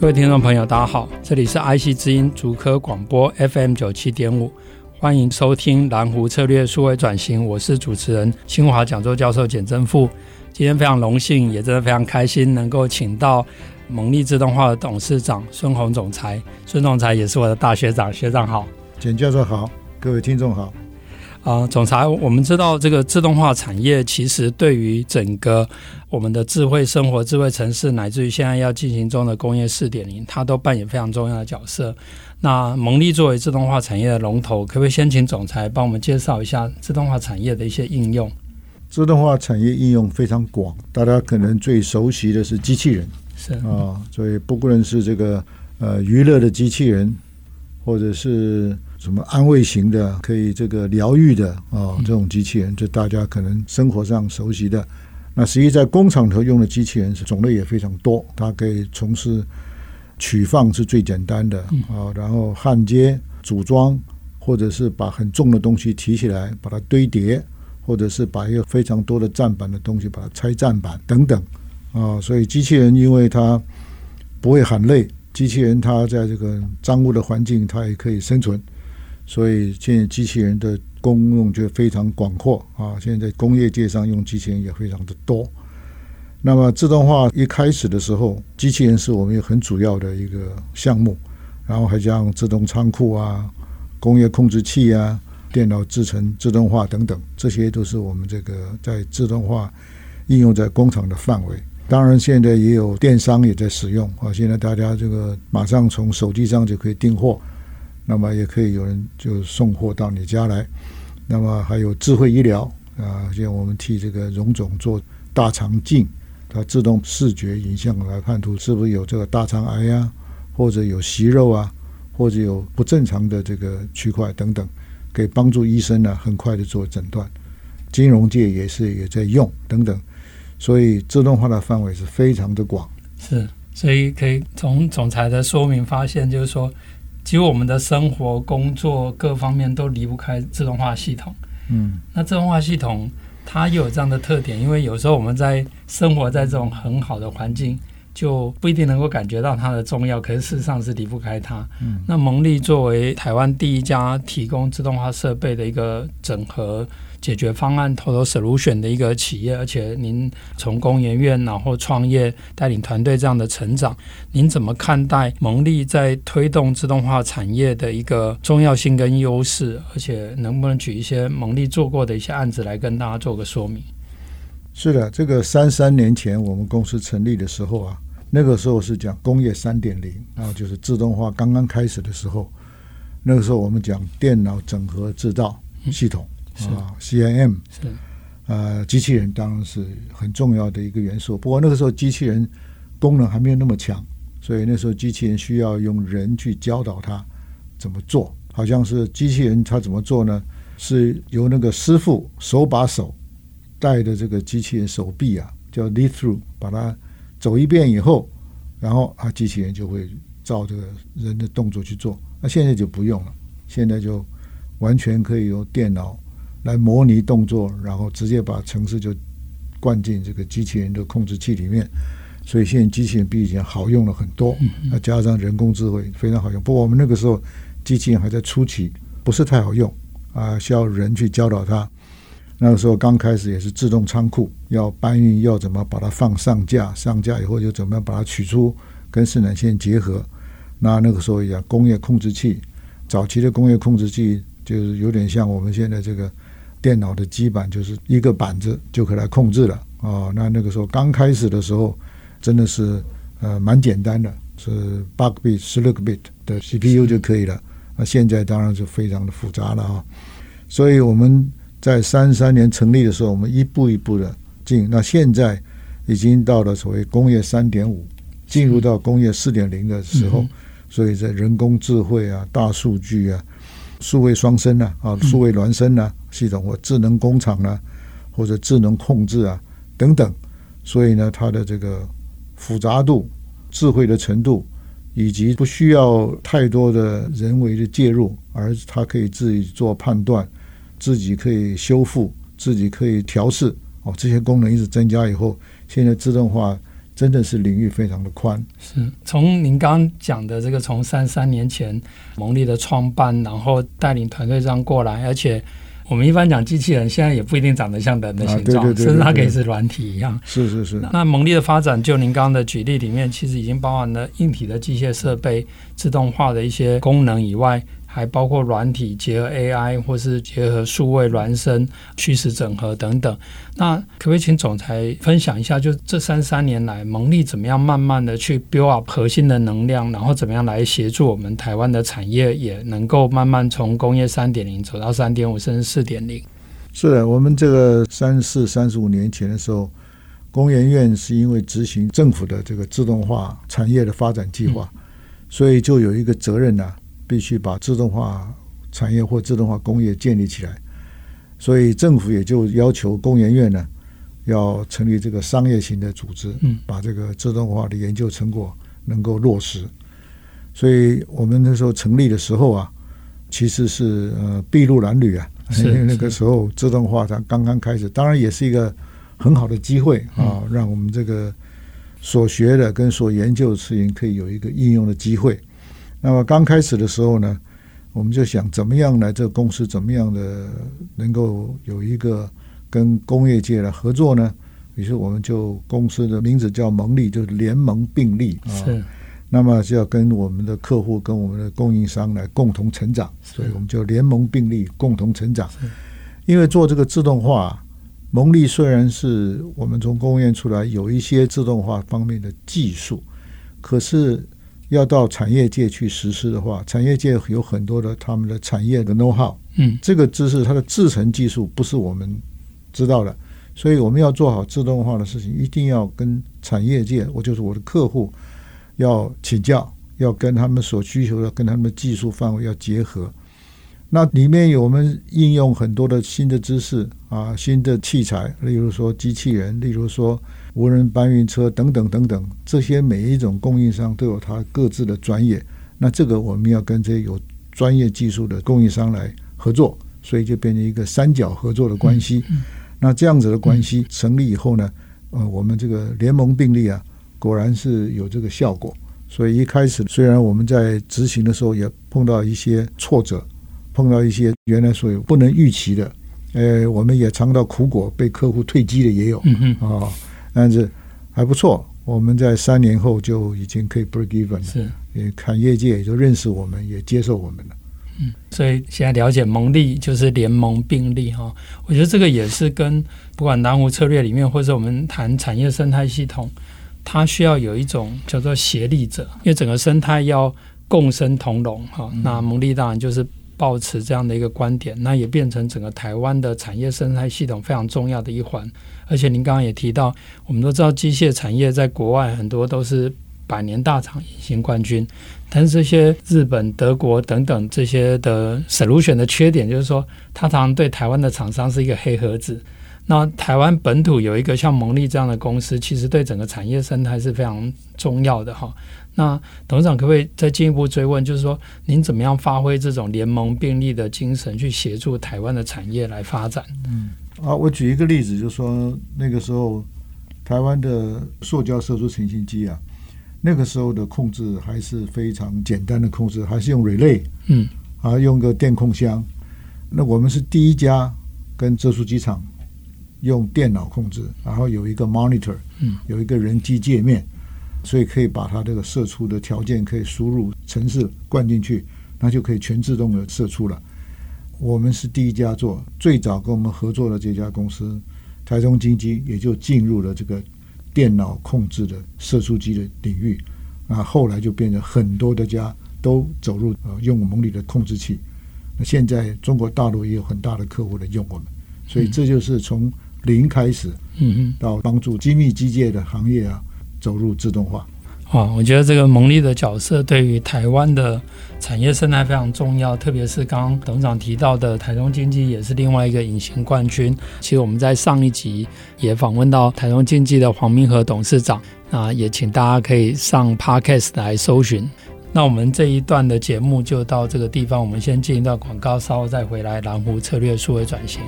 各位听众朋友，大家好，这里是 IC 之音竹科广播 FM 九七点五，欢迎收听蓝湖策略数位转型，我是主持人清华讲座教授简真富。今天非常荣幸，也真的非常开心，能够请到蒙利自动化的董事长孙宏总裁。孙总裁也是我的大学长，学长好，简教授好，各位听众好。啊，总裁，我们知道这个自动化产业其实对于整个我们的智慧生活、智慧城市，乃至于现在要进行中的工业四点零，它都扮演非常重要的角色。那蒙利作为自动化产业的龙头，可不可以先请总裁帮我们介绍一下自动化产业的一些应用？自动化产业应用非常广，大家可能最熟悉的是机器人，是啊，所以不论是这个呃娱乐的机器人，或者是。什么安慰型的，可以这个疗愈的啊、哦，这种机器人，就大家可能生活上熟悉的。那实际在工厂头用的机器人是种类也非常多，它可以从事取放是最简单的啊、哦，然后焊接、组装，或者是把很重的东西提起来把它堆叠，或者是把一个非常多的站板的东西把它拆站板等等啊、哦。所以机器人因为它不会喊累，机器人它在这个脏污的环境它也可以生存。所以现在机器人的功用就非常广阔啊！现在工业界上用机器人也非常的多。那么自动化一开始的时候，机器人是我们一个很主要的一个项目，然后还像自动仓库啊、工业控制器啊、电脑制成自动化等等，这些都是我们这个在自动化应用在工厂的范围。当然，现在也有电商也在使用啊！现在大家这个马上从手机上就可以订货。那么也可以有人就送货到你家来，那么还有智慧医疗啊，像我们替这个荣总做大肠镜，它自动视觉影像来判图是不是有这个大肠癌啊，或者有息肉啊，或者有不正常的这个区块等等，可以帮助医生呢很快的做诊断。金融界也是也在用等等，所以自动化的范围是非常的广。是，所以可以从总裁的说明发现，就是说。其实我们的生活、工作各方面都离不开自动化系统。嗯，那自动化系统它又有这样的特点，因为有时候我们在生活在这种很好的环境，就不一定能够感觉到它的重要，可是事实上是离不开它。嗯，那蒙利作为台湾第一家提供自动化设备的一个整合。解决方案 Total Solution 的一个企业，而且您从工研院然后创业带领团队这样的成长，您怎么看待蒙利在推动自动化产业的一个重要性跟优势？而且能不能举一些蒙利做过的一些案子来跟大家做个说明？是的，这个三三年前我们公司成立的时候啊，那个时候是讲工业三点零，然后就是自动化刚刚开始的时候，那个时候我们讲电脑整合制造系统。啊，CIM 是，呃，机器人当然是很重要的一个元素。不过那个时候机器人功能还没有那么强，所以那时候机器人需要用人去教导它怎么做。好像是机器人它怎么做呢？是由那个师傅手把手带着这个机器人手臂啊，叫 lead through，把它走一遍以后，然后啊，机器人就会照这个人的动作去做。那现在就不用了，现在就完全可以由电脑。来模拟动作，然后直接把程式就灌进这个机器人的控制器里面，所以现在机器人比以前好用了很多。那加上人工智慧非常好用。不过我们那个时候机器人还在初期，不是太好用啊，需要人去教导它。那个时候刚开始也是自动仓库，要搬运，要怎么把它放上架，上架以后就怎么样把它取出，跟生产线结合。那那个时候也工业控制器，早期的工业控制器就是有点像我们现在这个。电脑的基板就是一个板子就可以来控制了啊、哦。那那个时候刚开始的时候，真的是呃蛮简单的，是八个 bit、十六个 bit 的 CPU 就可以了。那现在当然是非常的复杂了啊。所以我们在三三年成立的时候，我们一步一步的进。那现在已经到了所谓工业三点五进入到工业四点零的时候，所以在人工智慧啊、大数据啊、数位双生啊、啊数位孪生啊系统或智能工厂啊，或者智能控制啊等等，所以呢，它的这个复杂度、智慧的程度，以及不需要太多的人为的介入，而它可以自己做判断，自己可以修复，自己可以调试哦，这些功能一直增加以后，现在自动化。真的是领域非常的宽。是从您刚刚讲的这个，从三三年前蒙利的创办，然后带领团队这样过来，而且我们一般讲机器人，现在也不一定长得像人的形状，甚至它可以是软体一样。是是是。那蒙利的发展，就您刚刚的举例里面，其实已经包含了硬体的机械设备、自动化的一些功能以外。还包括软体结合 AI，或是结合数位孪生、虚实整合等等。那可不可以请总裁分享一下，就这三三年来，蒙利怎么样慢慢的去 build up 核心的能量，然后怎么样来协助我们台湾的产业也能够慢慢从工业三点零走到三点五甚至四点零？是的，我们这个三四三十五年前的时候，工研院是因为执行政府的这个自动化产业的发展计划，嗯、所以就有一个责任呢、啊。必须把自动化产业或自动化工业建立起来，所以政府也就要求工研院呢，要成立这个商业型的组织，把这个自动化的研究成果能够落实。所以我们那时候成立的时候啊，其实是呃筚路蓝缕啊，因为那个时候自动化它刚刚开始，当然也是一个很好的机会啊，让我们这个所学的跟所研究的事情可以有一个应用的机会。那么刚开始的时候呢，我们就想怎么样来这个公司怎么样的能够有一个跟工业界的合作呢？于是我们就公司的名字叫蒙利，就是联盟并立啊。是。那么就要跟我们的客户、跟我们的供应商来共同成长，所以我们就联盟并立，共同成长。因为做这个自动化，蒙利虽然是我们从工业出来有一些自动化方面的技术，可是。要到产业界去实施的话，产业界有很多的他们的产业的 know how，嗯，这个知识它的制成技术不是我们知道的，所以我们要做好自动化的事情，一定要跟产业界，我就是我的客户，要请教，要跟他们所需求的，跟他们的技术范围要结合。那里面有我们应用很多的新的知识啊，新的器材，例如说机器人，例如说。无人搬运车等等等等，这些每一种供应商都有它各自的专业。那这个我们要跟这些有专业技术的供应商来合作，所以就变成一个三角合作的关系。那这样子的关系成立以后呢，呃，我们这个联盟并立啊，果然是有这个效果。所以一开始虽然我们在执行的时候也碰到一些挫折，碰到一些原来所有不能预期的，呃，我们也尝到苦果，被客户退机的也有啊。但是还不错，我们在三年后就已经可以 break even 了。是，也看业界也就认识我们，也接受我们了。嗯，所以现在了解蒙利就是联盟并立哈。我觉得这个也是跟不管南湖策略里面，或者我们谈产业生态系统，它需要有一种叫做协力者，因为整个生态要共生同荣哈。那蒙利当然就是。抱持这样的一个观点，那也变成整个台湾的产业生态系统非常重要的一环。而且您刚刚也提到，我们都知道机械产业在国外很多都是百年大厂、隐形冠军，但是这些日本、德国等等这些的 solution 的缺点，就是说它常常对台湾的厂商是一个黑盒子。那台湾本土有一个像蒙利这样的公司，其实对整个产业生态是非常重要的哈。那董事长可不可以再进一步追问，就是说您怎么样发挥这种联盟并立的精神，去协助台湾的产业来发展？嗯，啊，我举一个例子，就是说那个时候台湾的塑胶射出成型机啊，那个时候的控制还是非常简单的控制，还是用 relay，嗯，啊，用个电控箱。那我们是第一家跟射出机厂用电脑控制，然后有一个 monitor，嗯，有一个人机界面。所以可以把它这个射出的条件可以输入程式灌进去，那就可以全自动的射出了。我们是第一家做，最早跟我们合作的这家公司台中金机也就进入了这个电脑控制的射出机的领域。那，后来就变成很多的家都走入呃用我们的控制器。那现在中国大陆也有很大的客户来用我们，所以这就是从零开始，嗯嗯，到帮助精密机械的行业啊。走入自动化啊，我觉得这个蒙利的角色对于台湾的产业生态非常重要，特别是刚刚董事长提到的台中经济也是另外一个隐形冠军。其实我们在上一集也访问到台中经济的黄明和董事长，啊，也请大家可以上 Podcast 来搜寻。那我们这一段的节目就到这个地方，我们先进一段广告，稍后再回来。蓝湖策略数位转型。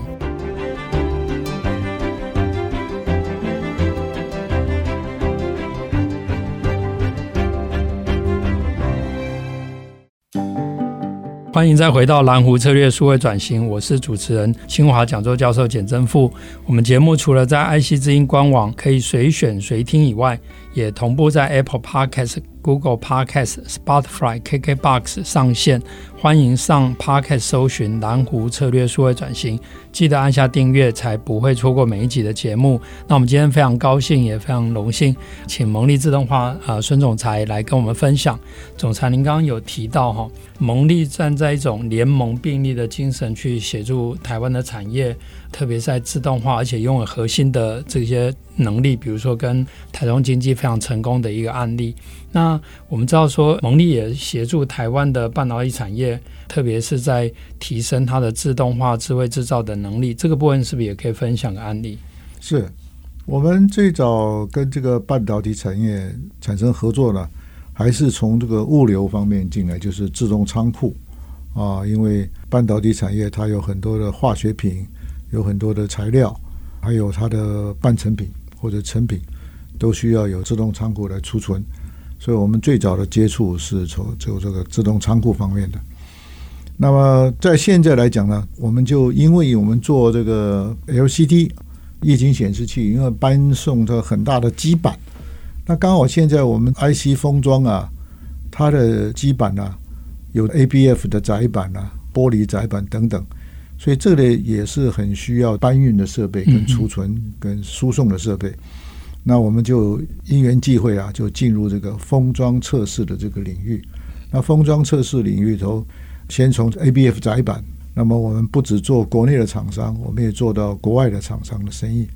欢迎再回到蓝湖策略数位转型，我是主持人清华讲座教授简正富。我们节目除了在爱惜之音官网可以随选随听以外，也同步在 Apple Podcast、Google Podcast、Spotify、KKBox 上线。欢迎上 Podcast 搜寻蓝湖策略数位转型，记得按下订阅，才不会错过每一集的节目。那我们今天非常高兴，也非常荣幸，请蒙利自动化啊孙总裁来跟我们分享。总裁，您刚刚有提到哈，蒙利站在一种联盟并立的精神去协助台湾的产业。特别在自动化，而且拥有核心的这些能力，比如说跟台中经济非常成功的一个案例。那我们知道说，蒙利也协助台湾的半导体产业，特别是在提升它的自动化、智慧制造的能力。这个部分是不是也可以分享个案例？是我们最早跟这个半导体产业产生合作呢，还是从这个物流方面进来，就是自动仓库啊，因为半导体产业它有很多的化学品。有很多的材料，还有它的半成品或者成品，都需要有自动仓库来储存。所以我们最早的接触是从就这个自动仓库方面的。那么在现在来讲呢，我们就因为我们做这个 LCD 液晶显示器，因为搬送这很大的基板，那刚好现在我们 IC 封装啊，它的基板啊，有 ABF 的载板啊，玻璃载板等等。所以这类也是很需要搬运的设备、跟储存、跟输送的设备。嗯、那我们就因缘际会啊，就进入这个封装测试的这个领域。那封装测试领域头，先从 ABF 载板。那么我们不只做国内的厂商，我们也做到国外的厂商的生意。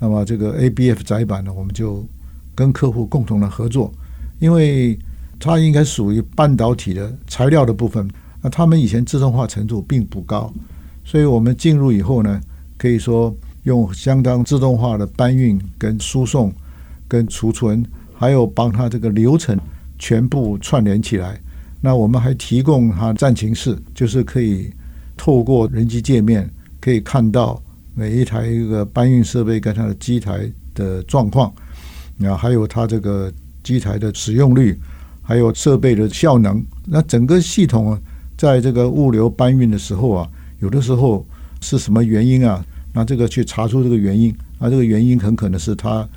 那么这个 ABF 载板呢，我们就跟客户共同的合作，因为它应该属于半导体的材料的部分。那他们以前自动化程度并不高。所以我们进入以后呢，可以说用相当自动化的搬运、跟输送、跟储存，还有帮他这个流程全部串联起来。那我们还提供他战情室，就是可以透过人机界面可以看到每一台一个搬运设备跟它的机台的状况，啊，还有它这个机台的使用率，还有设备的效能。那整个系统，在这个物流搬运的时候啊。有的时候是什么原因啊？那这个去查出这个原因，那这个原因很可能是他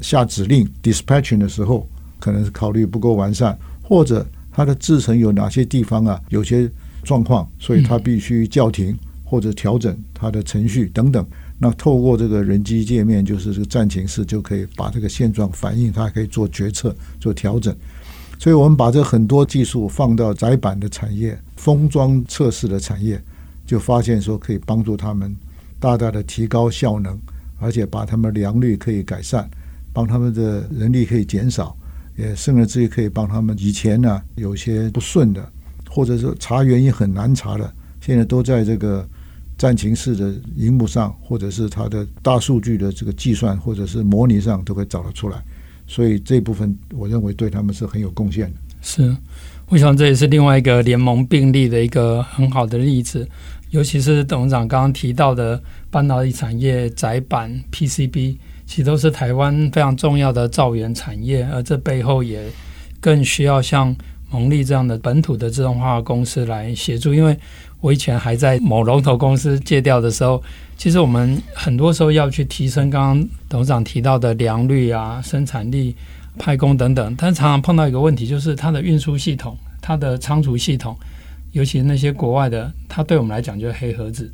下指令 dispatching 的时候，可能是考虑不够完善，或者它的制程有哪些地方啊有些状况，所以它必须叫停或者调整它的程序等等。那透过这个人机界面，就是这个战情室，就可以把这个现状反映，它可以做决策、做调整。所以我们把这很多技术放到载板的产业、封装测试的产业。就发现说可以帮助他们大大的提高效能，而且把他们良率可以改善，帮他们的人力可以减少，也甚至于可以帮他们以前呢有些不顺的，或者是查原因很难查的，现在都在这个战情室的荧幕上，或者是它的大数据的这个计算或者是模拟上都可以找得出来。所以这部分我认为对他们是很有贡献的。是，我想这也是另外一个联盟并立的一个很好的例子。尤其是董事长刚刚提到的半导体产业窄板 PCB，其实都是台湾非常重要的造园产业，而这背后也更需要像蒙利这样的本土的自动化公司来协助。因为我以前还在某龙头公司借调的时候，其实我们很多时候要去提升刚刚董事长提到的良率啊、生产力、派工等等，但常常碰到一个问题，就是它的运输系统、它的仓储系统。尤其那些国外的，它对我们来讲就是黑盒子，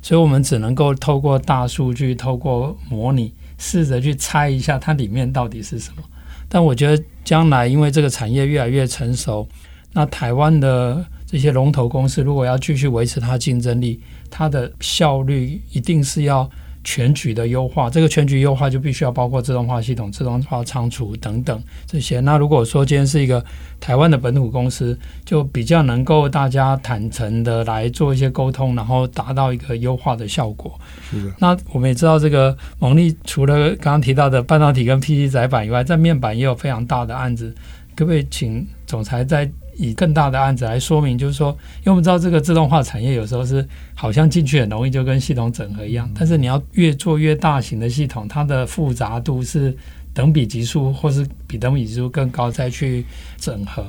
所以我们只能够透过大数据、透过模拟，试着去猜一下它里面到底是什么。但我觉得将来因为这个产业越来越成熟，那台湾的这些龙头公司如果要继续维持它竞争力，它的效率一定是要全局的优化。这个全局优化就必须要包括自动化系统、自动化仓储等等这些。那如果说今天是一个台湾的本土公司，就比较能够大家坦诚的来做一些沟通，然后达到一个优化的效果。是的。那我们也知道，这个蒙利除了刚刚提到的半导体跟 PC 载板以外，在面板也有非常大的案子。可不可以请总裁再以更大的案子来说明？就是说，因为我们知道这个自动化产业有时候是好像进去很容易就跟系统整合一样，但是你要越做越大型的系统，它的复杂度是等比级数或是比等比级数更高再去整合。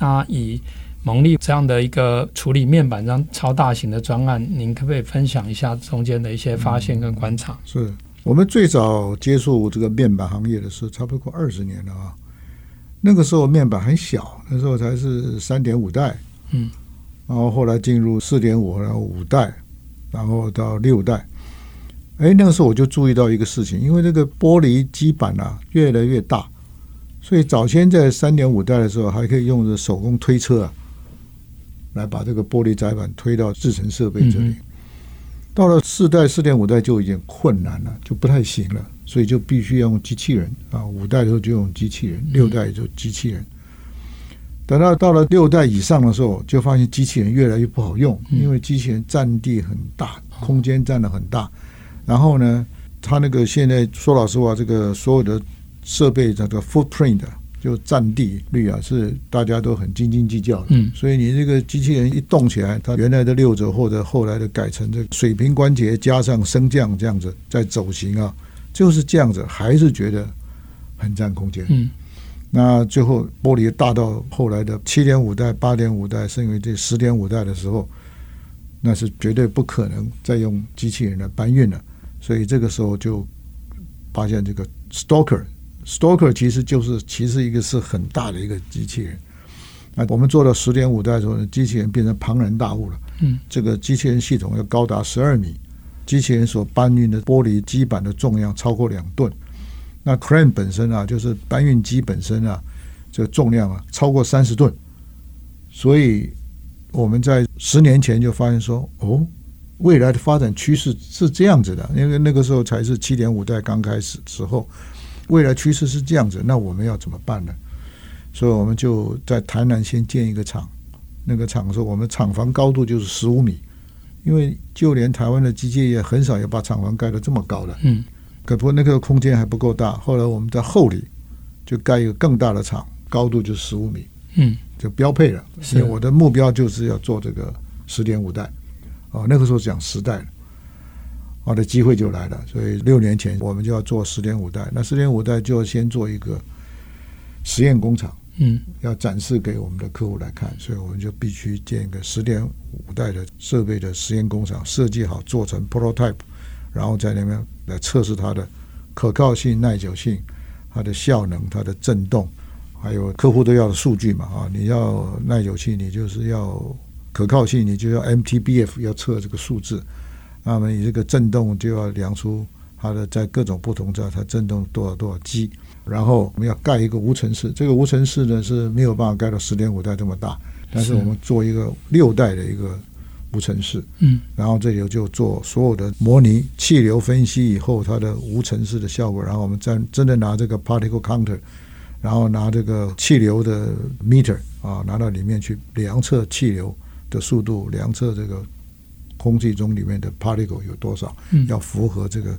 那以蒙利这样的一个处理面板这样超大型的专案，您可不可以分享一下中间的一些发现跟观察？是我们最早接触这个面板行业的是差不多二十年了啊。那个时候面板很小，那时候才是三点五代，嗯，然后后来进入四点五，然后五代，然后到六代。哎，那个时候我就注意到一个事情，因为这个玻璃基板啊越来越大，所以早先在三点五代的时候还可以用着手工推车啊，来把这个玻璃载板推到制成设备这里。到了四代、四点五代就已经困难了，就不太行了。所以就必须要用机器人啊，五代的时候就用机器人，六代就机器人。等到到了六代以上的时候，就发现机器人越来越不好用，因为机器人占地很大，空间占的很大。然后呢，它那个现在说老实话，这个所有的设备这个 footprint 就占地率啊，是大家都很斤斤计较的。嗯，所以你这个机器人一动起来，它原来的六轴或者后来的改成这个水平关节加上升降这样子在走行啊。就是这样子，还是觉得很占空间。嗯，那最后玻璃大到后来的七点五代、八点五代，甚至于这十点五代的时候，那是绝对不可能再用机器人来搬运了。所以这个时候就发现这个 Stalker，Stalker 其实就是其实一个是很大的一个机器人。那我们做到十点五代的时候呢，机器人变成庞然大物了。嗯，这个机器人系统要高达十二米。机器人所搬运的玻璃基板的重量超过两吨，那 crane 本身啊，就是搬运机本身啊，这个重量啊超过三十吨，所以我们在十年前就发现说，哦，未来的发展趋势是这样子的，因为那个时候才是七点五代刚开始时候，未来趋势是这样子，那我们要怎么办呢？所以我们就在台南先建一个厂，那个厂说我们厂房高度就是十五米。因为就连台湾的机械业很少有把厂房盖得这么高的，嗯，可不过那个空间还不够大。后来我们在后里就盖一个更大的厂，高度就十五米，嗯，就标配了。所以我的目标就是要做这个十点五代，哦，那个时候讲十代了，我的机会就来了。所以六年前我们就要做十点五代，那十点五代就要先做一个实验工厂。嗯，要展示给我们的客户来看，所以我们就必须建一个十点五代的设备的实验工厂，设计好做成 prototype，然后在那边来测试它的可靠性、耐久性、它的效能、它的震动，还有客户都要的数据嘛啊，你要耐久性，你就是要可靠性，你就要 MTBF 要测这个数字，那么你这个震动就要量出它的在各种不同在它震动多少多少 G。然后我们要盖一个无尘室，这个无尘室呢是没有办法盖到十点五代这么大，但是我们做一个六代的一个无尘室，嗯，然后这里就做所有的模拟气流分析以后它的无尘室的效果，然后我们再真的拿这个 particle counter，然后拿这个气流的 meter 啊拿到里面去量测气流的速度，量测这个空气中里面的 particle 有多少，要符合这个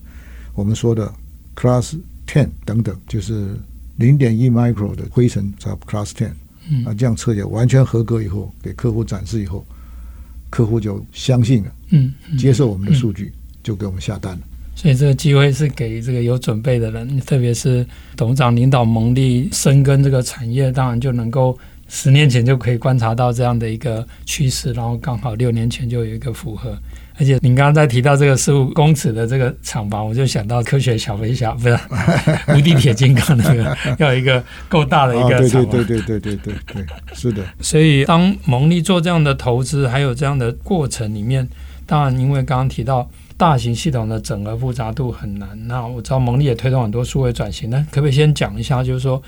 我们说的 class。ten 等等，就是零点一 micro 的灰尘叫 class ten，啊，这样测也完全合格以后，给客户展示以后，客户就相信了，嗯，接受我们的数据，就给我们下单了。所以这个机会是给这个有准备的人，特别是董事长领导蒙利深耕这个产业，当然就能够十年前就可以观察到这样的一个趋势，然后刚好六年前就有一个符合。而且您刚刚在提到这个十五公尺的这个厂房，我就想到科学小飞侠，不是 无敌铁金刚那个，要有一个够大的一个厂房。对对对对对对对，是的。所以当蒙利做这样的投资，还有这样的过程里面，当然因为刚刚提到大型系统的整合复杂度很难。那我知道蒙利也推动很多数位转型，那可不可以先讲一下，就是说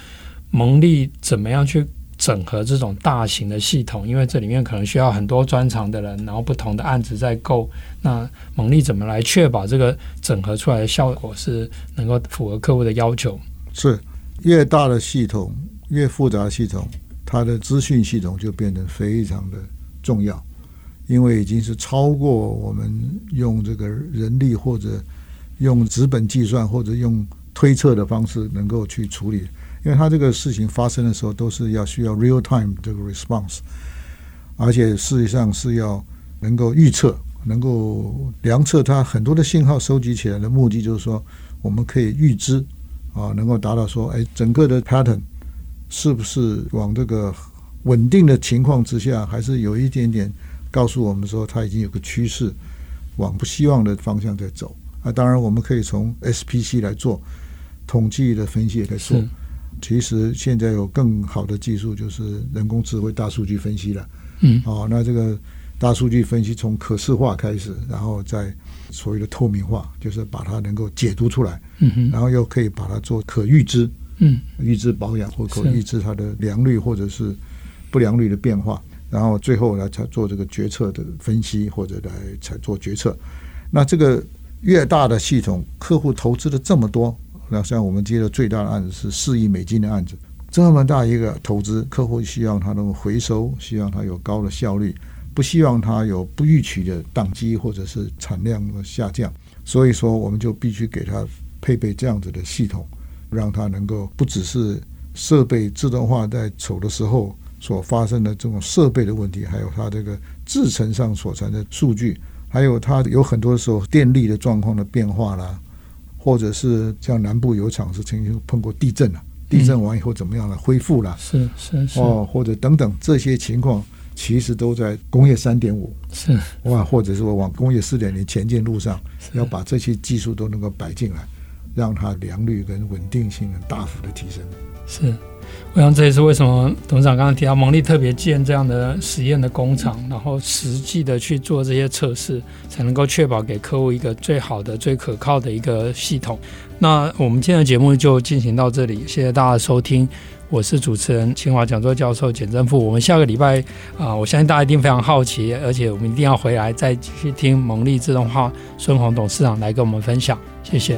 蒙利怎么样去整合这种大型的系统，因为这里面可能需要很多专长的人，然后不同的案子在购。那蒙利怎么来确保这个整合出来的效果是能够符合客户的要求？是越大的系统，越复杂的系统，它的资讯系统就变得非常的重要，因为已经是超过我们用这个人力或者用纸本计算或者用推测的方式能够去处理。因为它这个事情发生的时候，都是要需要 real time 这个 response，而且事实上是要能够预测、能够量测它很多的信号收集起来的目的，就是说我们可以预知啊，能够达到说，哎，整个的 pattern 是不是往这个稳定的情况之下，还是有一点点告诉我们说它已经有个趋势往不希望的方向在走啊。当然，我们可以从 SPC 来做统计的分析来做。其实现在有更好的技术，就是人工智慧大数据分析了。嗯，哦，那这个大数据分析从可视化开始，然后再所谓的透明化，就是把它能够解读出来。嗯哼，然后又可以把它做可预知。嗯，预知保养或可预知它的良率或者是不良率的变化，然后最后来才做这个决策的分析或者来才做决策。那这个越大的系统，客户投资的这么多。那像我们接的最大的案子是四亿美金的案子，这么大一个投资，客户希望它能够回收，希望它有高的效率，不希望它有不预期的宕机或者是产量的下降。所以说，我们就必须给它配备这样子的系统，让它能够不只是设备自动化在走的时候所发生的这种设备的问题，还有它这个制程上所传的数据，还有它有很多时候电力的状况的变化啦。或者是像南部有厂是曾经碰过地震了，地震完以后怎么样了？恢复了，是是是哦，或者等等这些情况，其实都在工业三点五是哇，或者是说往工业四点零前进路上，要把这些技术都能够摆进来，让它良率跟稳定性能大幅的提升。是。我想这也是为什么董事长刚刚提到蒙利特别建这样的实验的工厂，然后实际的去做这些测试，才能够确保给客户一个最好的、最可靠的一个系统。那我们今天的节目就进行到这里，谢谢大家收听，我是主持人清华讲座教授简正富。我们下个礼拜啊，我相信大家一定非常好奇，而且我们一定要回来再继续听蒙利自动化孙宏董事长来跟我们分享。谢谢。